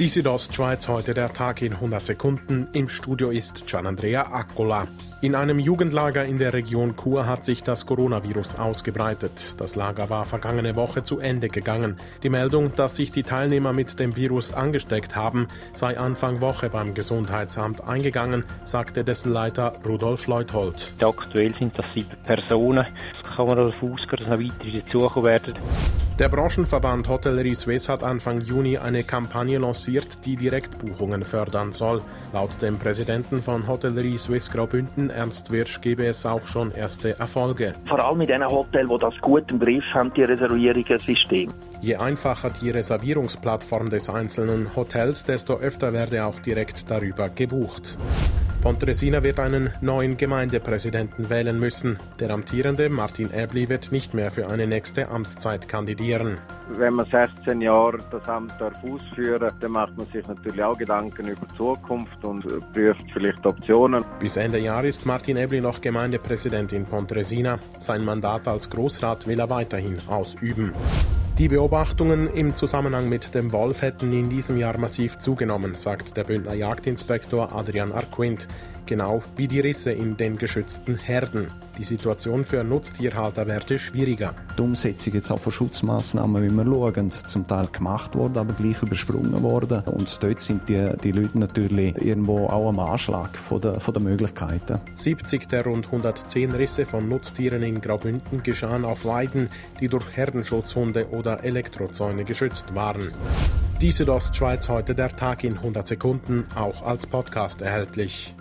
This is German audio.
Die Südostschweiz heute der Tag in 100 Sekunden. Im Studio ist Gianandrea Accola. In einem Jugendlager in der Region Chur hat sich das Coronavirus ausgebreitet. Das Lager war vergangene Woche zu Ende gegangen. Die Meldung, dass sich die Teilnehmer mit dem Virus angesteckt haben, sei Anfang Woche beim Gesundheitsamt eingegangen, sagte dessen Leiter Rudolf Leuthold. Aktuell sind das sieben Personen. Es kann man davon ausgehen, dass noch weitere dazukommen werden. Der Branchenverband Hotellerie Suisse hat Anfang Juni eine Kampagne lanciert, die Direktbuchungen fördern soll. Laut dem Präsidenten von Hotellerie Suisse Graubünden, Ernst Wirsch, gebe es auch schon erste Erfolge. Vor allem mit den Hotels, die das gut im Griff haben, die Reservierungssystem. Je einfacher die Reservierungsplattform des einzelnen Hotels, desto öfter werde auch direkt darüber gebucht. Pontresina wird einen neuen Gemeindepräsidenten wählen müssen. Der amtierende Martin Ebli wird nicht mehr für eine nächste Amtszeit kandidieren. Wenn man 16 Jahre das Amt ausführen darf, dann macht man sich natürlich auch Gedanken über die Zukunft und prüft vielleicht Optionen. Bis Ende Jahr ist Martin Ebli noch Gemeindepräsident in Pontresina. Sein Mandat als Großrat will er weiterhin ausüben. Die Beobachtungen im Zusammenhang mit dem Wolf hätten in diesem Jahr massiv zugenommen, sagt der Bündner Jagdinspektor Adrian Arquint genau wie die Risse in den geschützten Herden. Die Situation für Nutztierhalter werde schwieriger. Die Umsetzung jetzt auch von Schutzmaßnahmen, wie wir schauen, zum Teil gemacht worden, aber gleich übersprungen worden. Und dort sind die, die Leute natürlich irgendwo auch am Anschlag von der, von der Möglichkeiten. 70 der rund 110 Risse von Nutztieren in Graubünden geschahen auf Weiden, die durch Herdenschutzhunde oder Elektrozäune geschützt waren. Die Südostschweiz heute der Tag in 100 Sekunden, auch als Podcast erhältlich.